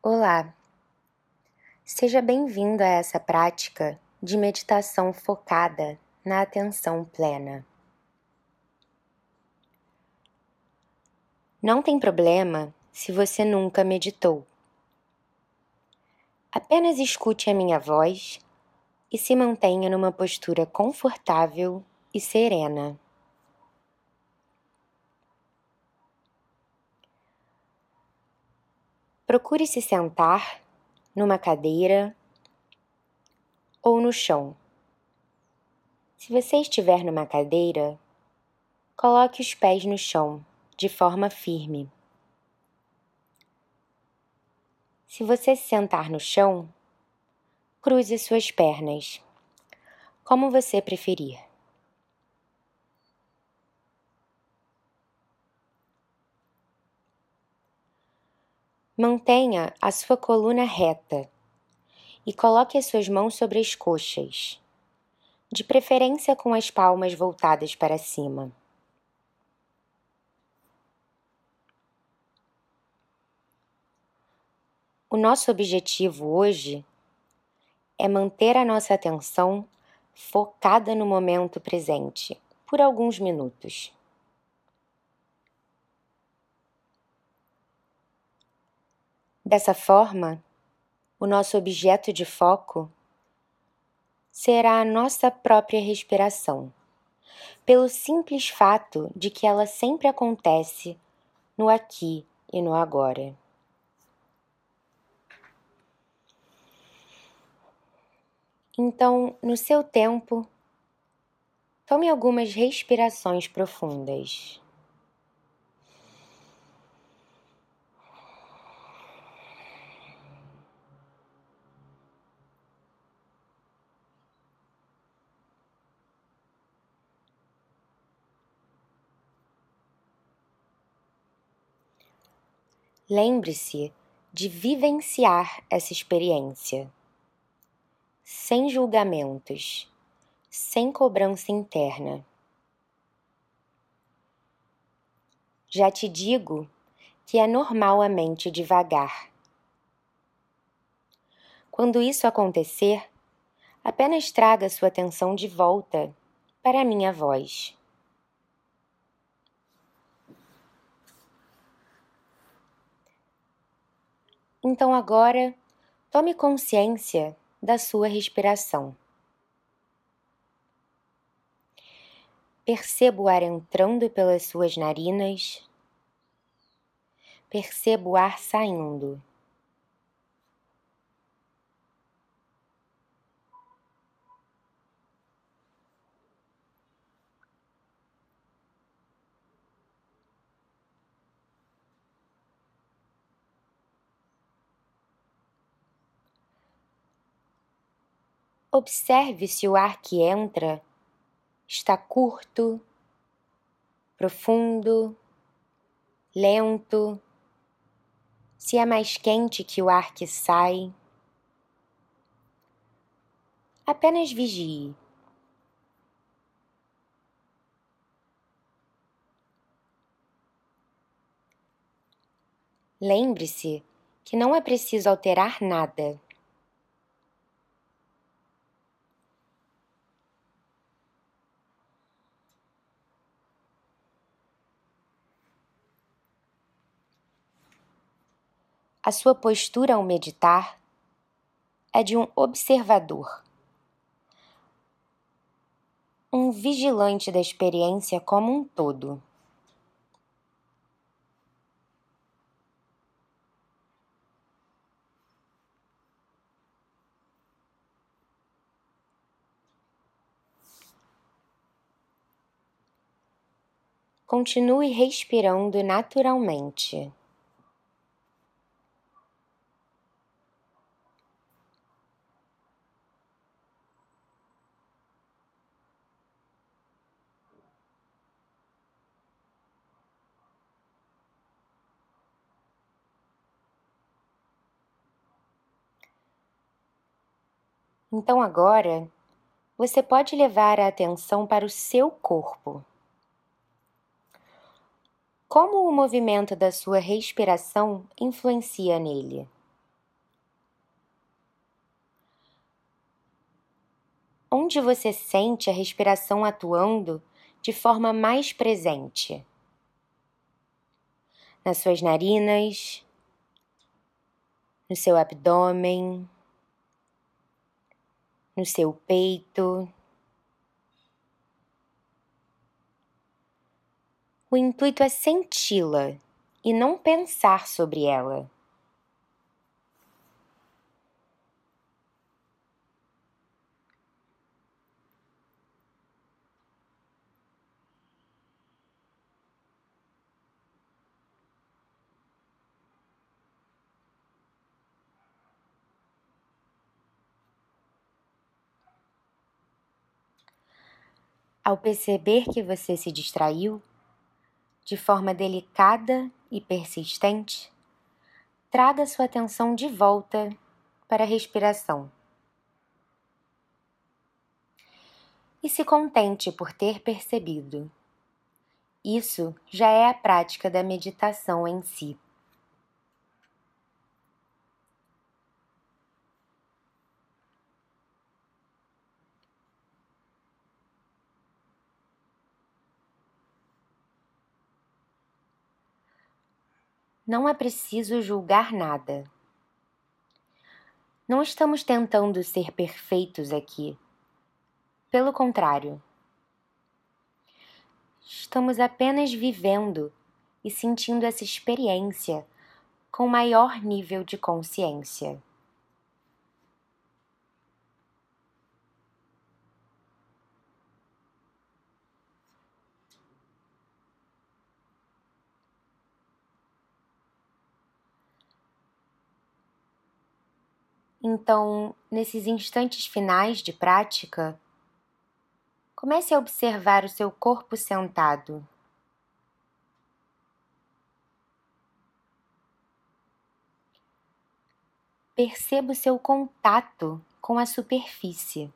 Olá! Seja bem-vindo a essa prática de meditação focada na atenção plena. Não tem problema se você nunca meditou. Apenas escute a minha voz e se mantenha numa postura confortável e serena. Procure se sentar numa cadeira ou no chão. Se você estiver numa cadeira, coloque os pés no chão de forma firme. Se você se sentar no chão, cruze suas pernas, como você preferir. Mantenha a sua coluna reta e coloque as suas mãos sobre as coxas, de preferência com as palmas voltadas para cima. O nosso objetivo hoje é manter a nossa atenção focada no momento presente por alguns minutos. Dessa forma, o nosso objeto de foco será a nossa própria respiração, pelo simples fato de que ela sempre acontece no aqui e no agora. Então, no seu tempo, tome algumas respirações profundas. Lembre-se de vivenciar essa experiência, sem julgamentos, sem cobrança interna. Já te digo que é normal a mente devagar. Quando isso acontecer, apenas traga sua atenção de volta para a minha voz. Então agora tome consciência da sua respiração. Perceba o ar entrando pelas suas narinas. Perceba o ar saindo. Observe se o ar que entra está curto, profundo, lento, se é mais quente que o ar que sai. Apenas vigie. Lembre-se que não é preciso alterar nada. A sua postura ao meditar é de um observador, um vigilante da experiência como um todo. Continue respirando naturalmente. Então agora você pode levar a atenção para o seu corpo. Como o movimento da sua respiração influencia nele? Onde você sente a respiração atuando de forma mais presente? Nas suas narinas, no seu abdômen no seu peito. O intuito é senti-la e não pensar sobre ela. Ao perceber que você se distraiu, de forma delicada e persistente, traga sua atenção de volta para a respiração. E se contente por ter percebido. Isso já é a prática da meditação em si. Não é preciso julgar nada. Não estamos tentando ser perfeitos aqui. Pelo contrário, estamos apenas vivendo e sentindo essa experiência com maior nível de consciência. Então, nesses instantes finais de prática, comece a observar o seu corpo sentado. Perceba o seu contato com a superfície.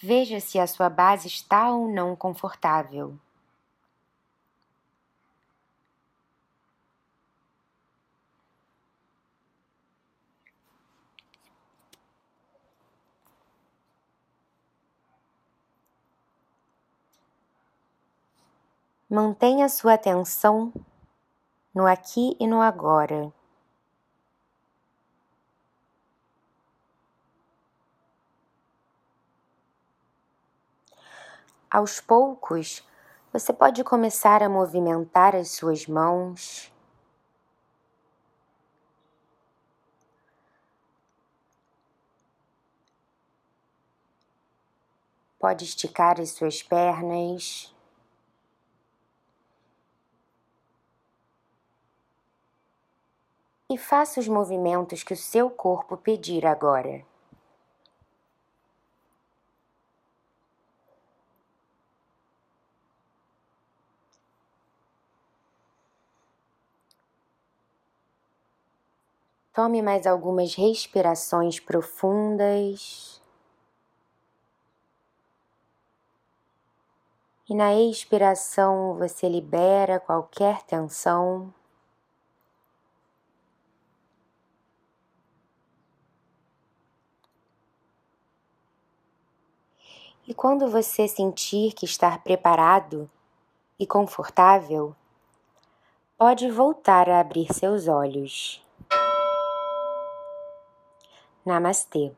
Veja se a sua base está ou não confortável. Mantenha sua atenção no aqui e no agora. Aos poucos, você pode começar a movimentar as suas mãos. Pode esticar as suas pernas. E faça os movimentos que o seu corpo pedir agora. Tome mais algumas respirações profundas. E na expiração você libera qualquer tensão. E quando você sentir que está preparado e confortável, pode voltar a abrir seus olhos. Namastê.